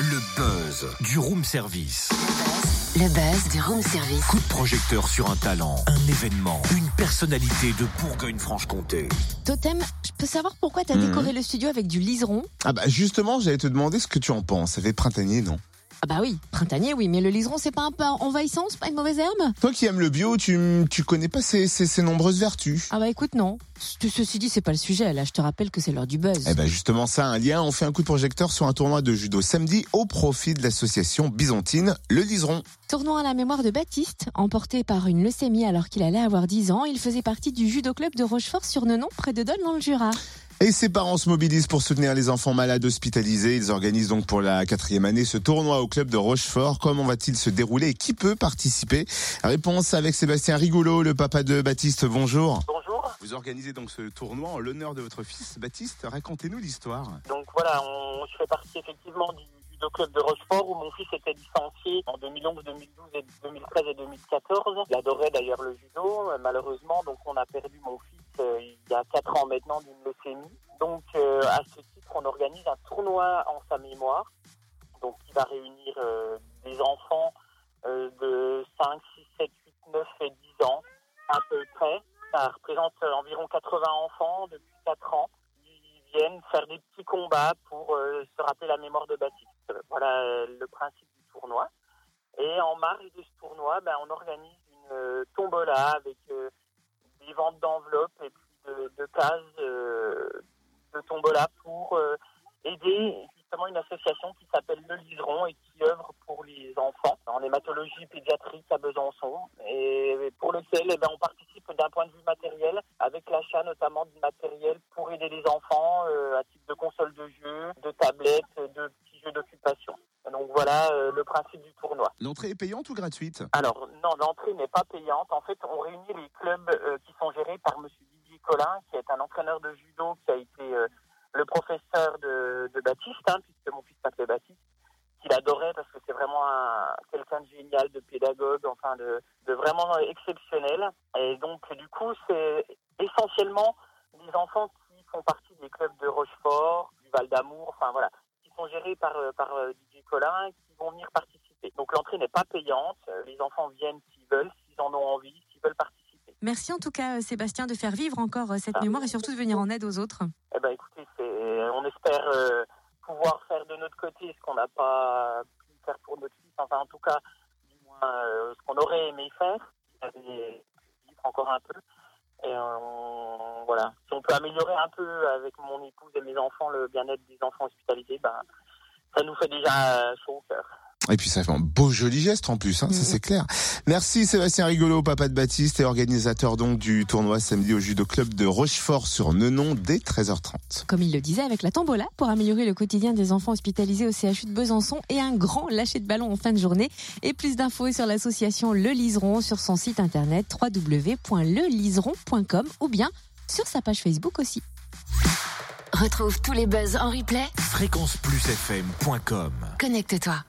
Le buzz du room service. Le buzz du room service. Coup de projecteur sur un talent, un événement, une personnalité de Bourgogne-Franche-Comté. Totem, je peux savoir pourquoi t'as Mhm. décoré le studio avec du liseron? Ah bah justement, j'allais te demander ce que tu en penses. Ça fait printanier, non? Ah bah oui, printanier, oui, mais le liseron, c'est pas un peu envahissant, c'est pas une mauvaise herbe? Toi qui aimes le bio, tu, tu connais pas ses, ses- ses nombreuses vertus? Ah bah écoute, non. Ce- Ceci dit, c'est pas le sujet, là, je te rappelle que c'est l'heure du buzz. Eh ben justement ça, un lien, on fait un coup de projecteur sur un tournoi de judo samedi au profit de l'association byzantine Le Liseron. Tournoi à la mémoire de Baptiste, emporté par une leucémie alors qu'il allait avoir 10 ans, il faisait partie du judo club de Rochefort sur Nenon, près de Dole, dans le Jura. Et ses parents se mobilisent pour soutenir les enfants malades hospitalisés. Ils organisent donc pour la quatrième année ce tournoi au club de Rochefort. Comment va-t-il se dérouler et qui peut participer? Réponse avec Sébastien Rigolo, le papa de Baptiste. Bonjour. Bonjour. Vous organisez donc ce tournoi en l'honneur de votre fils Baptiste. Racontez-nous l'histoire. Donc voilà, on, je fais partie effectivement du club de Rochefort où mon fils était licencié en 2011, 2012, et 2013 et 2014. Il adorait d'ailleurs le judo. Euh, Malheureusement, donc on a perdu mon fils il y a 4 ans maintenant d'une leucémie. Donc euh, à ce titre, on organise un tournoi en sa mémoire. Donc qui va réunir euh, des enfants euh, de 5, 6, 7, 8, 9 et 10 ans à peu près. Ça représente euh, environ 80 enfants depuis 4 ans ils viennent faire des petits combats pour euh, se rappeler la mémoire de Baptiste. Voilà euh, le principe du tournoi. Et en marge de ce tournoi, ben, on organise une tombola avec des ventes d'enveloppes et puis de, de cases de tombola pour euh, aider justement une association qui s'appelle Le Liseron et qui œuvre pour les enfants en hématologie pédiatrique à Besançon et pour lequel eh ben, on participe d'un point de vue matériel avec l'achat notamment du matériel pour aider les enfants euh, à titre de console de jeu, de tablettes, de petits jeux d'occupation. Donc voilà euh, le principe du tournoi. L'entrée est payante ou gratuite? Alors non, l'entrée n'est pas payante. En fait, on réunit les clubs euh, qui sont gérés par Monsieur Collin, qui est un entraîneur de judo, qui a été euh, le professeur de, de Baptiste, hein, puisque mon fils s'appelait Baptiste, qu'il adorait parce que c'est vraiment un, quelqu'un de génial, de pédagogue, enfin de, vraiment exceptionnel. Et donc du coup, c'est essentiellement des enfants qui font partie des clubs de Rochefort, du Val d'Amour, enfin voilà, qui sont gérés par, euh, par euh, Didier Collin, qui vont venir participer. Donc l'entrée n'est pas payante. Les enfants viennent Merci en tout cas, euh, Sébastien, de faire vivre encore euh, cette Ah. mémoire et surtout de venir en aide aux autres. Eh ben écoutez, on espère euh, pouvoir faire de notre côté ce qu'on n'a pas pu faire pour notre fils. Enfin, en tout cas, du moins euh, ce qu'on aurait aimé faire. Vivre encore un peu. Et voilà, si on peut améliorer un peu avec mon épouse et mes enfants le bien-être des enfants hospitalisés, ben ça nous fait déjà chaud au cœur. Et puis ça fait un beau joli geste en plus, hein, ça c'est clair. Merci Sébastien Rigolo, papa de Baptiste et organisateur donc du tournoi samedi au judo club de Rochefort sur Nenon dès 13h30. Comme il le disait, avec la tombola pour améliorer le quotidien des enfants hospitalisés au CHU de Besançon et un grand lâcher de ballon en fin de journée. Et plus d'infos sur l'association Le Liseron sur son site internet www.leliseron.com ou bien sur sa page Facebook aussi. Retrouve tous les buzz en replay. Fréquenceplusfm.com Connecte-toi.